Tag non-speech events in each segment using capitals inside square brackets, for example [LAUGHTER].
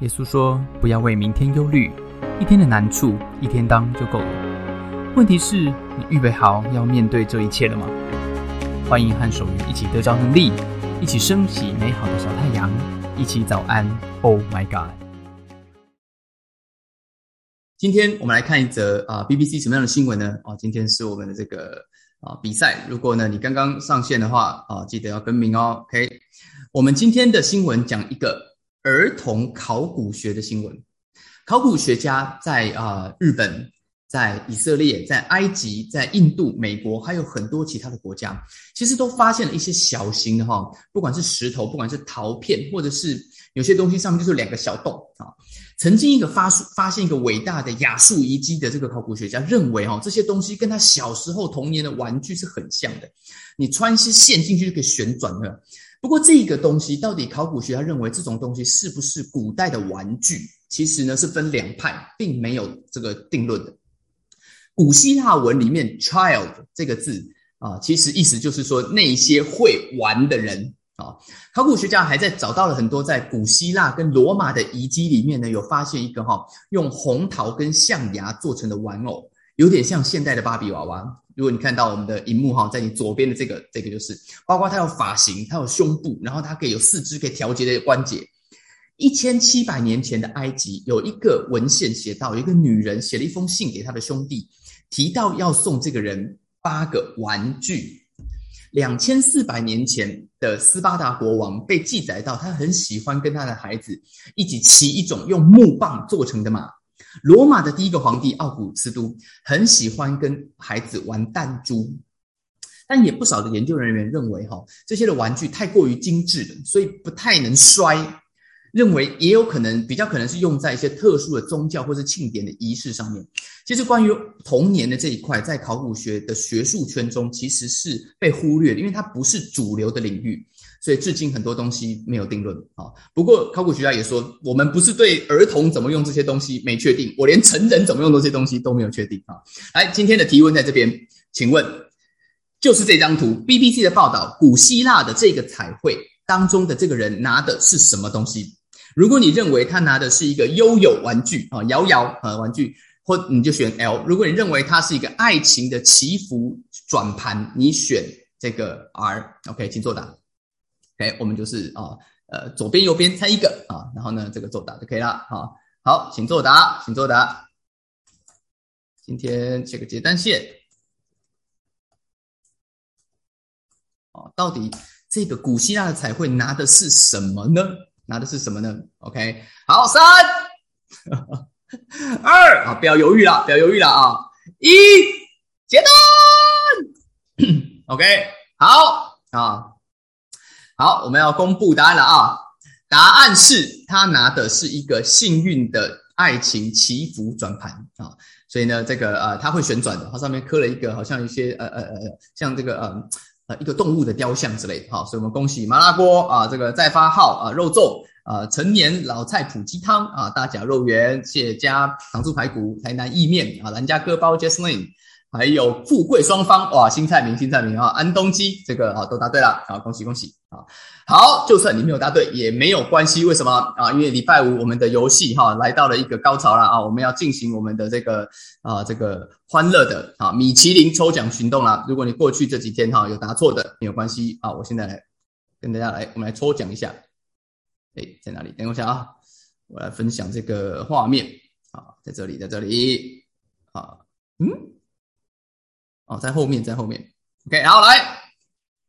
耶稣说：“不要为明天忧虑，一天的难处一天当就够了。问题是，你预备好要面对这一切了吗？”欢迎和守愚一起得着能力，一起升起美好的小太阳，一起早安。Oh my God！今天我们来看一则啊，BBC 什么样的新闻呢？哦，今天是我们的这个啊比赛。如果呢你刚刚上线的话啊，记得要更名哦。OK，我们今天的新闻讲一个。儿童考古学的新闻，考古学家在啊日本、在以色列、在埃及、在印度、美国，还有很多其他的国家，其实都发现了一些小型的哈，不管是石头，不管是陶片，或者是有些东西上面就是两个小洞啊。曾经一个发发现一个伟大的亚述遗迹的这个考古学家认为哈，这些东西跟他小时候童年的玩具是很像的，你穿一些线进去就可以旋转的。不过这个东西到底考古学家认为这种东西是不是古代的玩具？其实呢是分两派，并没有这个定论的。古希腊文里面 “child” 这个字啊，其实意思就是说那些会玩的人啊。考古学家还在找到了很多在古希腊跟罗马的遗迹里面呢，有发现一个哈用红桃跟象牙做成的玩偶，有点像现代的芭比娃娃。如果你看到我们的荧幕哈，在你左边的这个这个就是，包括它有发型，它有胸部，然后它可以有四肢可以调节的关节。一千七百年前的埃及有一个文献写到，一个女人写了一封信给她的兄弟，提到要送这个人八个玩具。两千四百年前的斯巴达国王被记载到，他很喜欢跟他的孩子一起骑一种用木棒做成的马。罗马的第一个皇帝奥古斯都很喜欢跟孩子玩弹珠，但也不少的研究人员认为，哈这些的玩具太过于精致了，所以不太能摔。认为也有可能比较可能是用在一些特殊的宗教或是庆典的仪式上面。其实关于童年的这一块，在考古学的学术圈中其实是被忽略的，因为它不是主流的领域。所以至今很多东西没有定论啊。不过考古学家也说，我们不是对儿童怎么用这些东西没确定，我连成人怎么用这些东西都没有确定啊。来，今天的提问在这边，请问，就是这张图，BBC 的报道，古希腊的这个彩绘当中的这个人拿的是什么东西？如果你认为他拿的是一个悠悠玩具啊，摇摇啊玩具，或你就选 L。如果你认为它是一个爱情的祈福转盘，你选这个 R。OK，请作答。OK，我们就是啊，呃，左边右边猜一个啊，然后呢，这个作答就可以了啊。好，请作答，请作答。今天这个接单线，哦，到底这个古希腊的彩绘拿的是什么呢？拿的是什么呢？OK，好，三二啊，不要犹豫了，不要犹豫了啊，一接单。[COUGHS] OK，好啊。好，我们要公布答案了啊！答案是他拿的是一个幸运的爱情祈福转盘啊，所以呢，这个呃，它会旋转的，它上面刻了一个好像一些呃呃呃，像这个呃呃一个动物的雕像之类的哈，所以我们恭喜麻辣锅啊，这个再发号啊，肉粽啊，成年老菜脯鸡汤啊，大甲肉圆谢家糖醋排骨，台南意面啊，兰家哥包 Jasmine。还有富贵双方哇，新菜名新菜名啊，安东基这个啊都答对了啊，恭喜恭喜啊！好，就算你没有答对也没有关系，为什么啊？因为礼拜五我们的游戏哈来到了一个高潮了啊，我们要进行我们的这个啊这个欢乐的啊米其林抽奖行动了。如果你过去这几天哈有答错的没有关系啊，我现在来跟大家来我们来抽奖一下。哎，在哪里？等我一下啊，我来分享这个画面啊，在这里，在这里啊，嗯。哦，在后面，在后面。OK，好，来，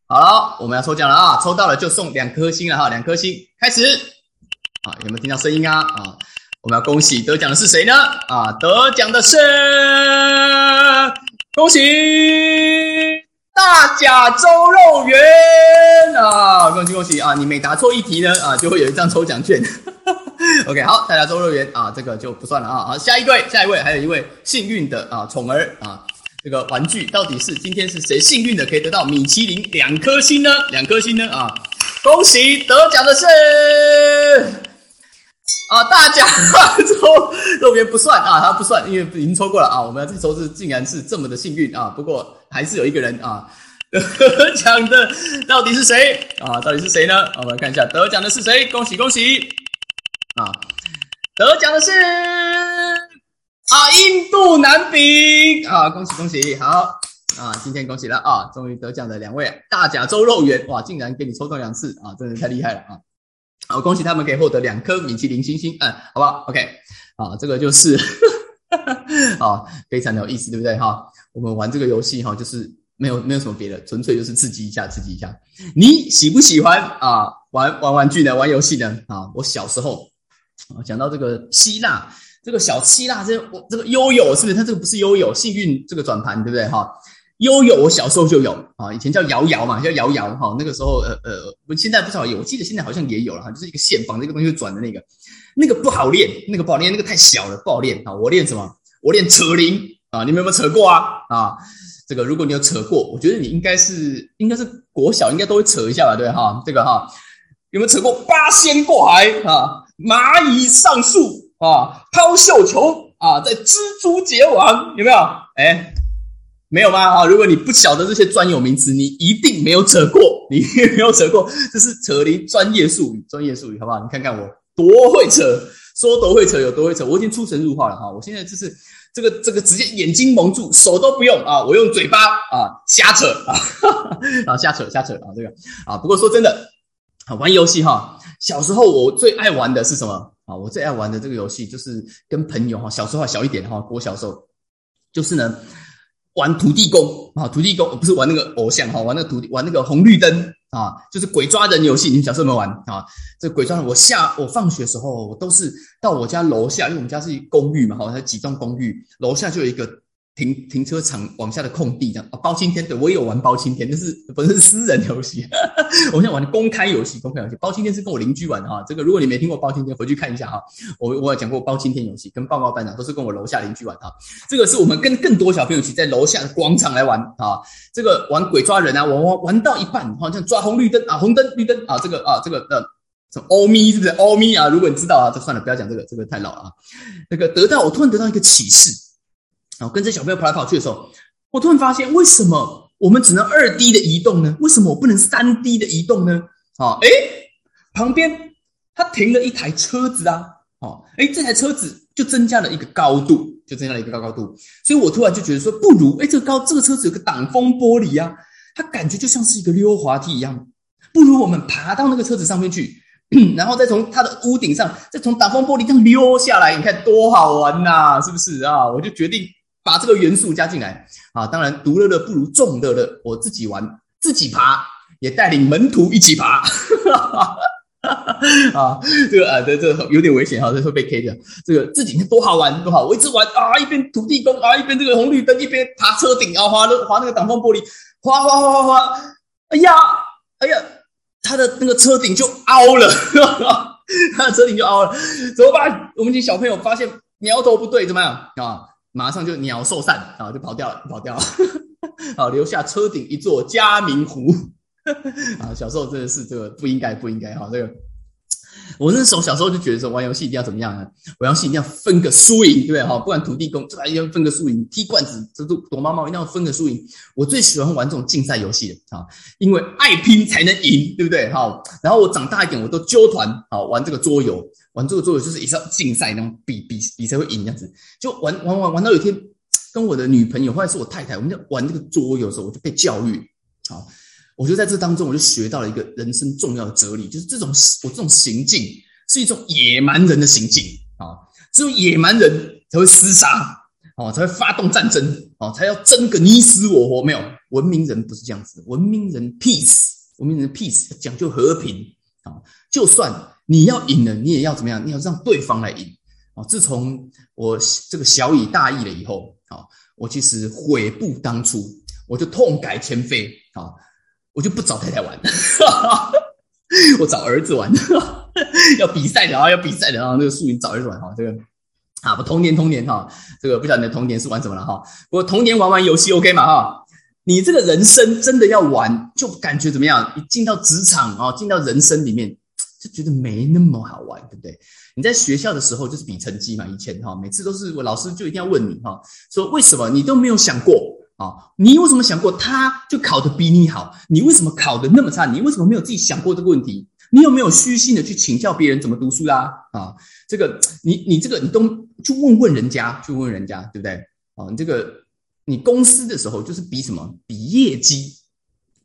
好了，我们要抽奖了啊！抽到了就送两颗星了哈，两颗星，开始。啊，有没有听到声音啊？啊，我们要恭喜得奖的是谁呢？啊，得奖的是，恭喜大甲周肉圆啊！恭喜恭喜啊！你每答错一题呢，啊，就会有一张抽奖券。[LAUGHS] OK，好，大甲周肉圆啊，这个就不算了啊。好，下一位，下一位，还有一位幸运的啊宠儿啊。这个玩具到底是今天是谁幸运的可以得到米其林两颗星呢？两颗星呢？啊，恭喜得奖的是啊，大奖抽肉圆不算啊，他不算，因为已经抽过了啊。我们这抽是竟然是这么的幸运啊，不过还是有一个人啊得奖的，到底是谁啊？到底是谁呢？我们来看一下得奖的是谁？恭喜恭喜啊！得奖的是啊，印度男饼啊，恭喜恭喜，好啊，今天恭喜了啊，终于得奖的两位大甲州肉圆，哇，竟然给你抽中两次啊，真的太厉害了啊！好，恭喜他们可以获得两颗米其林星星，嗯，好不好？OK，啊，这个就是 [LAUGHS] 啊，非常的有意思，对不对哈？我们玩这个游戏哈，就是没有没有什么别的，纯粹就是刺激一下，刺激一下。你喜不喜欢啊？玩玩玩具呢？玩游戏呢？啊，我小时候。啊，讲到这个希腊，这个小七啦，这我这个悠悠是不是？它这个不是悠悠，幸运这个转盘，对不对？哈，悠悠我小时候就有啊，以前叫摇摇嘛，叫摇摇哈。那个时候，呃呃，我现在不知道有，我记得现在好像也有了哈，就是一个线绑着一个东西转的那个，那个不好练，那个不好练，那个太小了，不好练啊。我练什么？我练扯铃啊，你们有没有扯过啊？啊，这个如果你有扯过，我觉得你应该是应该是国小应该都会扯一下吧，对哈？这个哈，有没有扯过八仙过海啊？蚂蚁上树啊，抛绣球啊，在蜘蛛结网有没有？哎，没有吗？啊，如果你不晓得这些专有名词，你一定没有扯过，你 [LAUGHS] 没有扯过，这是扯铃专业术语，专业术语，好不好？你看看我多会扯，说多会扯有多会扯，我已经出神入化了哈。我现在就是这个这个直接眼睛蒙住，手都不用啊，我用嘴巴啊瞎扯啊，啊 [LAUGHS] 瞎扯瞎扯啊，这个啊，不过说真的。玩游戏哈，小时候我最爱玩的是什么啊？我最爱玩的这个游戏就是跟朋友哈，小时候小一点哈，我小时候就是呢玩土地公啊，土地公不是玩那个偶像哈，玩那个土地玩那个红绿灯啊，就是鬼抓人游戏。你们小时候有没有玩啊？这鬼抓人，我下我放学的时候，我都是到我家楼下，因为我们家是公寓嘛哈，它几栋公寓，楼下就有一个。停停车场往下的空地这样啊，包青天对我也有玩包青天，但是不是私人游戏，[LAUGHS] 我现在玩的公开游戏，公开游戏。包青天是跟我邻居玩的哈，这个如果你没听过包青天，回去看一下哈。我我有讲过包青天游戏，跟报告班长都是跟我楼下邻居玩哈。这个是我们跟更多小朋友一起在楼下的广场来玩啊。这个玩鬼抓人啊，玩玩玩到一半，好像抓红绿灯啊，红灯绿灯啊，这个啊这个呃，什么欧咪是不是欧咪啊？如果你知道啊，这算了，不要讲这个，这个太老了啊。那个得到我突然得到一个启示。然后跟着小朋友跑来跑去的时候，我突然发现，为什么我们只能二 D 的移动呢？为什么我不能三 D 的移动呢？啊，哎，旁边他停了一台车子啊，哦，哎，这台车子就增加了一个高度，就增加了一个高高度，所以我突然就觉得说，不如，哎，这个高这个车子有个挡风玻璃啊，它感觉就像是一个溜滑梯一样，不如我们爬到那个车子上面去，[COUGHS] 然后再从它的屋顶上，再从挡风玻璃这样溜下来，你看多好玩呐，是不是啊？我就决定。把这个元素加进来啊！当然，独乐乐不如众乐乐。我自己玩，自己爬，也带领门徒一起爬。[LAUGHS] 啊，这个啊，这这有点危险哈，这会被 K 掉。这个自己多好玩，多好！我一直玩啊，一边土地公啊，一边这个红绿灯，一边爬车顶啊，滑那滑那个挡风玻璃，滑滑滑滑滑。哎呀，哎呀，他的那个车顶就凹了，[LAUGHS] 他的车顶就凹了，怎么办？我们这小朋友发现苗头不对，怎么样啊？马上就鸟兽散啊，就跑掉了，跑掉了，[LAUGHS] 啊，留下车顶一座嘉明湖 [LAUGHS] 啊。小时候真的是这个不应该，不应该哈。这个 [LAUGHS] 我那时候小时候就觉得说，玩游戏一定要怎么样呢？玩游戏一定要分个输赢，对不对哈？不管土地公，这一定要分个输赢；踢罐子，这都躲猫猫，一定要分个输赢。我最喜欢玩这种竞赛游戏的啊，因为爱拼才能赢，对不对？哈，然后我长大一点，我都揪团啊玩这个桌游。玩这个桌游就是也是要竞赛那种比比比才会赢这样子，就玩玩玩玩到有一天跟我的女朋友或者是我太太，我们在玩这个桌游的时候，我就被教育，好，我就在这当中我就学到了一个人生重要的哲理，就是这种我这种行径是一种野蛮人的行径啊，只有野蛮人才会厮杀，哦，才会发动战争，哦，才要争个你死我活，没有文明人不是这样子，文明人 peace，文明人 peace 讲究和平啊，就算。你要赢了，你也要怎么样？你要让对方来赢啊！自从我这个小以大义了以后啊，我其实悔不当初，我就痛改前非啊，我就不找太太玩，[LAUGHS] 我找儿子玩，[LAUGHS] 要比赛的啊，要比赛的啊，那个输赢找儿子玩哈，这个啊，不童年童年哈，这个不晓得你的童年是玩什么了哈？我童年玩玩游戏 OK 嘛哈？你这个人生真的要玩，就感觉怎么样？一进到职场啊，进到人生里面。就觉得没那么好玩，对不对？你在学校的时候就是比成绩嘛，以前哈，每次都是我老师就一定要问你哈，说为什么你都没有想过啊？你为什么想过他就考得比你好？你为什么考得那么差？你为什么没有自己想过这个问题？你有没有虚心的去请教别人怎么读书啦？啊，这个你你这个你都去问问人家，去问问人家，对不对？啊，你这个你公司的时候就是比什么？比业绩，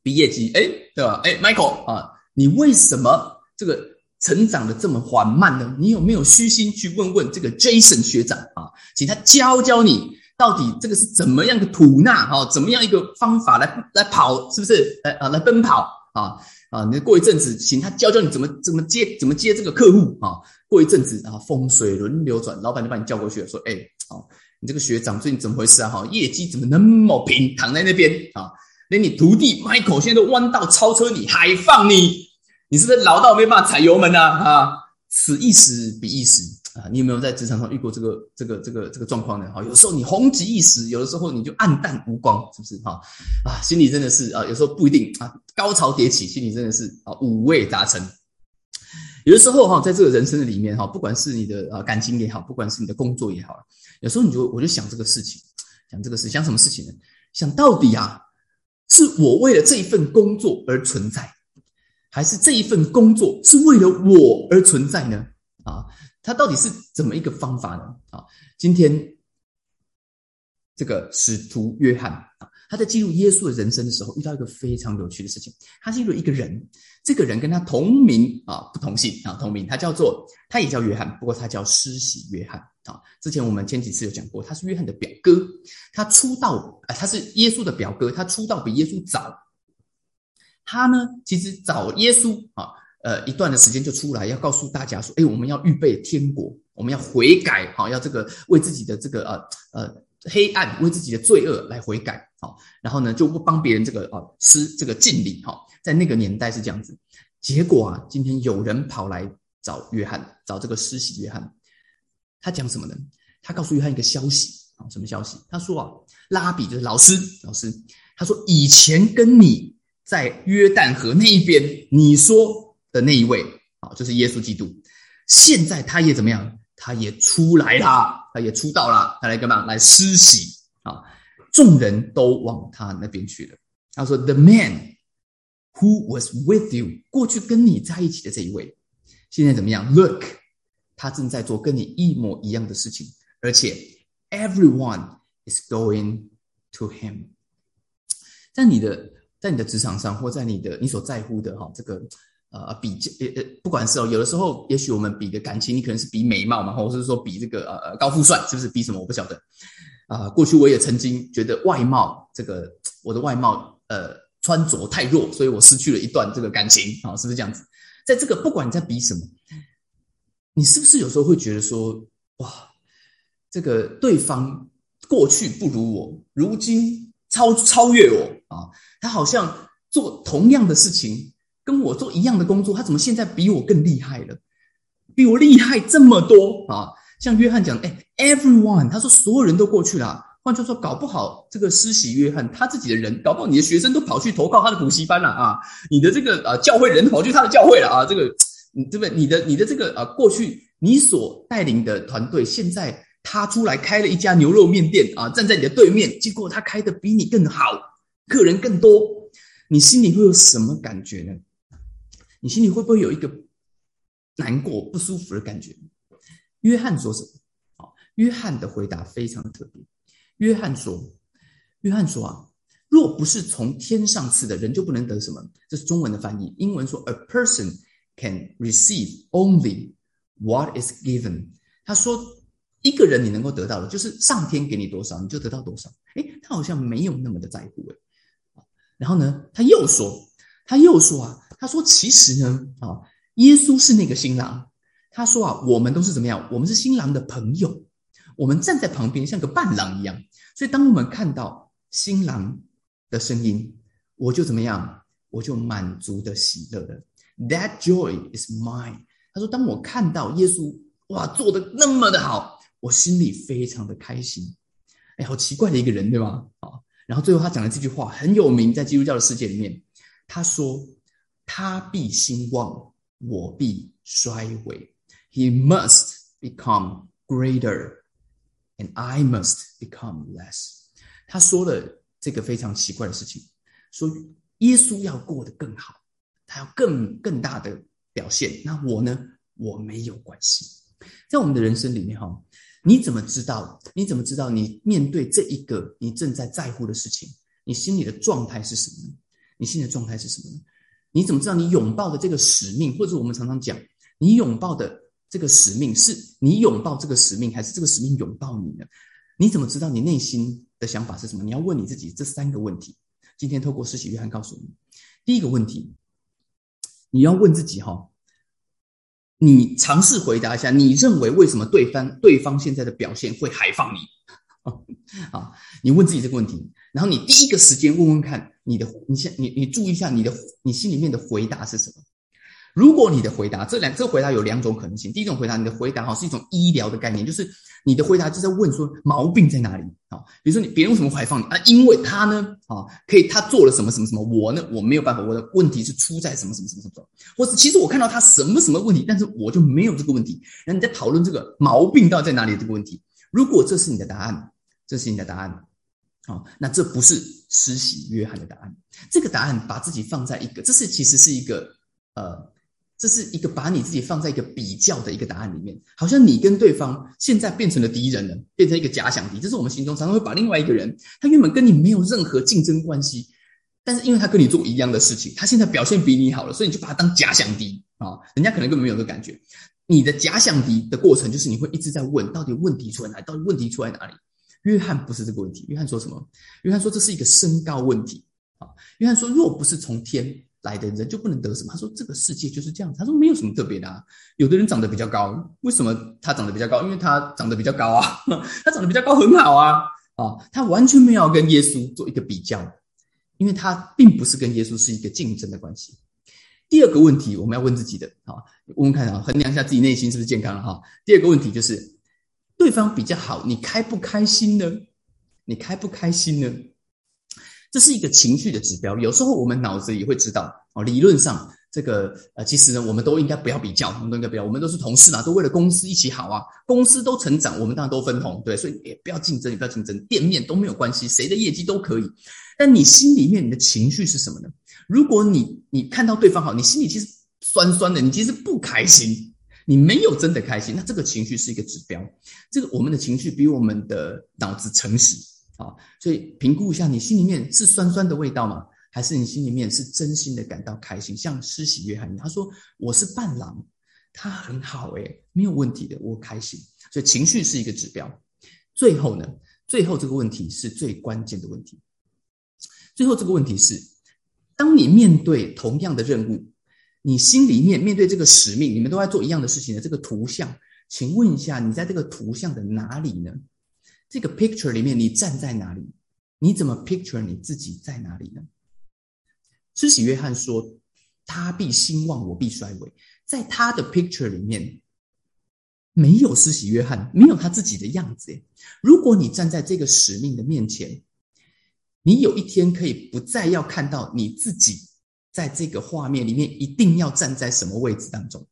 比业绩，哎，对吧？哎，Michael 啊，你为什么这个成长的这么缓慢呢？你有没有虚心去问问这个 Jason 学长啊，请他教教你？到底这个是怎么样的吐纳？哈，怎么样一个方法来来跑？是不是？来啊，来奔跑啊啊！你过一阵子，请他教教你怎么怎么接怎么接这个客户啊。过一阵子啊，风水轮流转，老板就把你叫过去了，说：“哎，哦，你这个学长最近怎么回事啊？哈，业绩怎么那么平，躺在那边啊？连你徒弟 Michael 现在都弯道超车你，还放你？你是不是老到没办法踩油门呢？啊，此一时彼一时。”啊，你有没有在职场上遇过这个这个这个这个状况呢？哈，有时候你红极一时，有的时候你就黯淡无光，是不是？哈，啊，心里真的是啊，有时候不一定啊，高潮迭起，心里真的是啊，五味杂陈。有的时候哈，在这个人生的里面哈，不管是你的啊感情也好，不管是你的工作也好，有时候你就我就想这个事情，想这个事，想什么事情呢？想到底啊，是我为了这一份工作而存在，还是这一份工作是为了我而存在呢？啊？他到底是怎么一个方法呢？啊，今天这个使徒约翰啊，他在记录耶稣的人生的时候，遇到一个非常有趣的事情。他记录一个人，这个人跟他同名啊，不同姓啊，同名。他叫做，他也叫约翰，不过他叫施洗约翰啊。之前我们前几次有讲过，他是约翰的表哥。他出道啊，他是耶稣的表哥，他出道比耶稣早。他呢，其实找耶稣啊。呃，一段的时间就出来，要告诉大家说，哎，我们要预备天国，我们要悔改，好，要这个为自己的这个呃呃黑暗，为自己的罪恶来悔改，好，然后呢，就不帮别人这个啊施这个敬礼，哈，在那个年代是这样子。结果啊，今天有人跑来找约翰，找这个施洗约翰，他讲什么呢？他告诉约翰一个消息啊，什么消息？他说啊，拉比就是老师，老师，他说以前跟你在约旦河那一边，你说。的那一位啊，就是耶稣基督。现在他也怎么样？他也出来了，他也出道了，他来干嘛？来施洗啊！众人都往他那边去了。他说：“The man who was with you，过去跟你在一起的这一位，现在怎么样？Look，他正在做跟你一模一样的事情，而且 everyone is going to him。在你的在你的职场上，或在你的你所在乎的哈这个。”呃，比呃呃，不管是哦，有的时候，也许我们比的感情，你可能是比美貌嘛，或者是说比这个呃高富帅，是不是比什么？我不晓得。啊，过去我也曾经觉得外貌这个我的外貌呃穿着太弱，所以我失去了一段这个感情啊，是不是这样子？在这个不管你在比什么，你是不是有时候会觉得说，哇，这个对方过去不如我，如今超超越我啊，他好像做同样的事情。跟我做一样的工作，他怎么现在比我更厉害了？比我厉害这么多啊！像约翰讲，哎，everyone，他说所有人都过去了。换句话说，搞不好这个施洗约翰他自己的人，搞不好你的学生都跑去投靠他的补习班了啊！你的这个啊教会人跑去他的教会了啊！这个，对不对？你的你的这个啊过去你所带领的团队，现在他出来开了一家牛肉面店啊，站在你的对面，结果他开的比你更好，客人更多，你心里会有什么感觉呢？你心里会不会有一个难过、不舒服的感觉？约翰说什么？啊，约翰的回答非常的特别。约翰说：“约翰说啊，若不是从天上赐的，人就不能得什么。”这是中文的翻译。英文说：“A person can receive only what is given。”他说：“一个人你能够得到的，就是上天给你多少，你就得到多少。”诶，他好像没有那么的在乎诶。然后呢，他又说，他又说啊。他说：“其实呢，啊，耶稣是那个新郎。他说啊，我们都是怎么样？我们是新郎的朋友，我们站在旁边像个伴郎一样。所以，当我们看到新郎的声音，我就怎么样？我就满足的喜乐的。That joy is mine。他说，当我看到耶稣哇做的那么的好，我心里非常的开心。哎，好奇怪的一个人，对吧？啊，然后最后他讲的这句话很有名，在基督教的世界里面，他说。”他必兴旺，我必衰微。He must become greater, and I must become less。他说了这个非常奇怪的事情，说耶稣要过得更好，他要更更大的表现，那我呢？我没有关系。在我们的人生里面，哈，你怎么知道？你怎么知道你面对这一个你正在在乎的事情，你心里的状态是什么呢？你现在的状态是什么呢？你怎么知道你拥抱的这个使命，或者我们常常讲，你拥抱的这个使命，是你拥抱这个使命，还是这个使命拥抱你呢？你怎么知道你内心的想法是什么？你要问你自己这三个问题。今天透过施洗约翰告诉你，第一个问题，你要问自己哈，你尝试回答一下，你认为为什么对方对方现在的表现会海放你？[LAUGHS] 啊，你问自己这个问题，然后你第一个时间问问看你的，你先你你注意一下你的你心里面的回答是什么？如果你的回答这两这回答有两种可能性，第一种回答你的回答哈是一种医疗的概念，就是你的回答就在问说毛病在哪里啊？比如说你别人为什么怀放你啊？因为他呢啊可以他做了什么什么什么，我呢我没有办法，我的问题是出在什么什么什么什么，或是其实我看到他什么什么问题，但是我就没有这个问题。那你在讨论这个毛病到底在哪里这个问题？如果这是你的答案，这是你的答案，好，那这不是施洗约翰的答案。这个答案把自己放在一个，这是其实是一个呃。这是一个把你自己放在一个比较的一个答案里面，好像你跟对方现在变成了敌人了，变成一个假想敌。这是我们心中常常会把另外一个人，他原本跟你没有任何竞争关系，但是因为他跟你做一样的事情，他现在表现比你好了，所以你就把他当假想敌啊。人家可能根本没有这个感觉。你的假想敌的过程就是你会一直在问，到底问题出在哪里？到底问题出在哪里？约翰不是这个问题。约翰说什么？约翰说这是一个身高问题啊。约翰说，若不是从天。来的人就不能得什么？他说这个世界就是这样。他说没有什么特别的。啊。有的人长得比较高，为什么他长得比较高？因为他长得比较高啊，[LAUGHS] 他长得比较高很好啊啊！他完全没有跟耶稣做一个比较，因为他并不是跟耶稣是一个竞争的关系。第二个问题我们要问自己的啊，问问看啊，衡量一下自己内心是不是健康了哈。第二个问题就是，对方比较好，你开不开心呢？你开不开心呢？这是一个情绪的指标，有时候我们脑子也会知道哦。理论上，这个呃，其实呢，我们都应该不要比较，我们都应该不要，我们都是同事嘛，都为了公司一起好啊，公司都成长，我们当然都分红，对，所以也不要竞争，也不要竞争，店面都没有关系，谁的业绩都可以。但你心里面你的情绪是什么呢？如果你你看到对方好，你心里其实酸酸的，你其实不开心，你没有真的开心，那这个情绪是一个指标。这个我们的情绪比我们的脑子诚实。啊，所以评估一下，你心里面是酸酸的味道吗？还是你心里面是真心的感到开心？像施洗约翰，他说我是伴郎，他很好诶，没有问题的，我开心。所以情绪是一个指标。最后呢，最后这个问题是最关键的问题。最后这个问题是，当你面对同样的任务，你心里面面对这个使命，你们都在做一样的事情的这个图像，请问一下，你在这个图像的哪里呢？这个 picture 里面，你站在哪里？你怎么 picture 你自己在哪里呢？施洗约翰说：“他必兴旺，我必衰微。”在他的 picture 里面，没有施洗约翰，没有他自己的样子。如果你站在这个使命的面前，你有一天可以不再要看到你自己在这个画面里面一定要站在什么位置当中，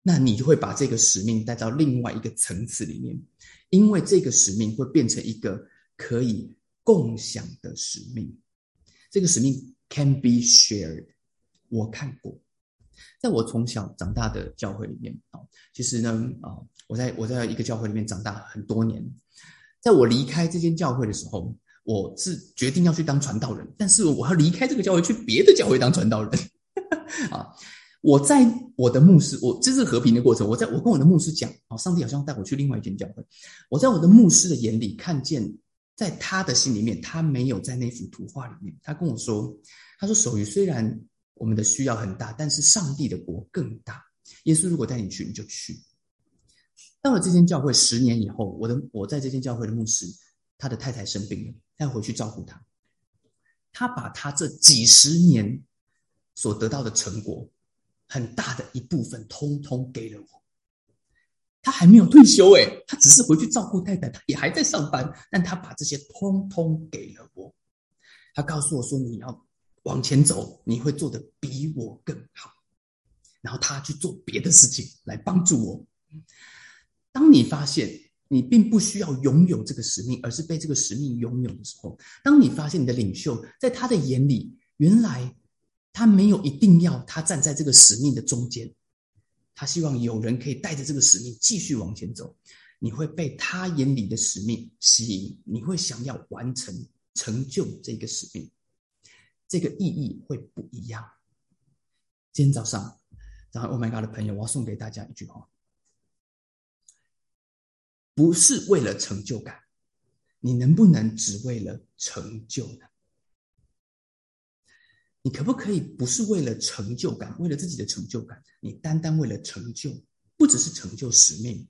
那你就会把这个使命带到另外一个层次里面。因为这个使命会变成一个可以共享的使命，这个使命 can be shared。我看过，在我从小长大的教会里面啊，其实呢啊，我在我在一个教会里面长大很多年，在我离开这间教会的时候，我是决定要去当传道人，但是我要离开这个教会去别的教会当传道人 [LAUGHS] 啊。我在我的牧师，我这是和平的过程。我在我跟我的牧师讲，哦，上帝好像带我去另外一间教会。我在我的牧师的眼里看见，在他的心里面，他没有在那幅图画里面。他跟我说，他说：“手语虽然我们的需要很大，但是上帝的国更大。耶稣如果带你去，你就去。”到了这间教会十年以后，我的我在这间教会的牧师，他的太太生病了，他要回去照顾他。他把他这几十年所得到的成果。很大的一部分通通给了我，他还没有退休诶，他只是回去照顾太太，他也还在上班，但他把这些通通给了我。他告诉我说：“你要往前走，你会做的比我更好。”然后他去做别的事情来帮助我。当你发现你并不需要拥有这个使命，而是被这个使命拥有的时候，当你发现你的领袖在他的眼里原来。他没有一定要他站在这个使命的中间，他希望有人可以带着这个使命继续往前走。你会被他眼里的使命吸引，你会想要完成、成就这个使命，这个意义会不一样。今天早上，然后 Oh my God 的朋友，我要送给大家一句话：不是为了成就感，你能不能只为了成就呢？你可不可以不是为了成就感，为了自己的成就感，你单单为了成就，不只是成就使命？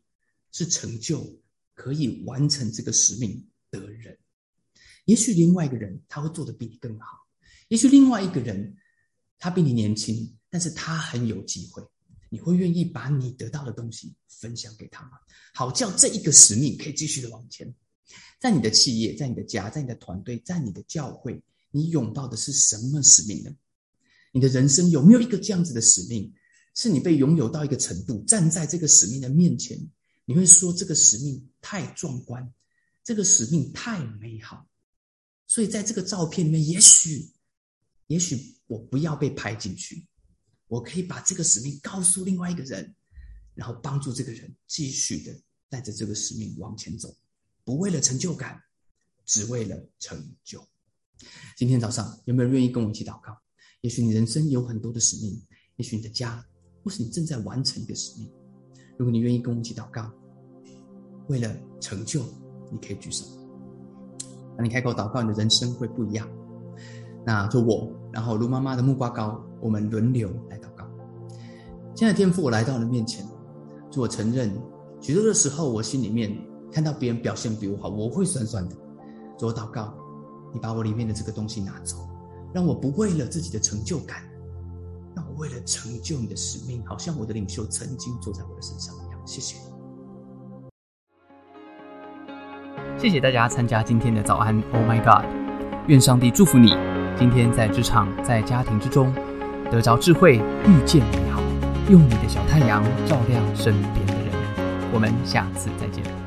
是成就可以完成这个使命的人，也许另外一个人他会做的比你更好，也许另外一个人他比你年轻，但是他很有机会，你会愿意把你得到的东西分享给他吗？好叫这一个使命可以继续的往前，在你的企业，在你的家，在你的团队，在你的教会，你拥抱的是什么使命呢？你的人生有没有一个这样子的使命，是你被拥有到一个程度，站在这个使命的面前？你会说这个使命太壮观，这个使命太美好，所以在这个照片里面，也许，也许我不要被拍进去，我可以把这个使命告诉另外一个人，然后帮助这个人继续的带着这个使命往前走，不为了成就感，只为了成就。今天早上有没有人愿意跟我一起祷告？也许你人生有很多的使命，也许你的家，或是你正在完成一个使命。如果你愿意跟我一起祷告，为了成就，你可以举手。那你开口祷告，你的人生会不一样。那就我，然后卢妈妈的木瓜膏，我们轮流来祷告。现在天父，我来到你的面前，就我承认，许多的时候，我心里面看到别人表现比我好，我会酸酸的。主我祷告，你把我里面的这个东西拿走，让我不为了自己的成就感。让我为了成就你的使命，好像我的领袖曾经坐在我的身上一样。谢谢，谢谢大家参加今天的早安。Oh my God！愿上帝祝福你，今天在职场、在家庭之中得着智慧，遇见美好，用你的小太阳照亮身边的人。我们下次再见。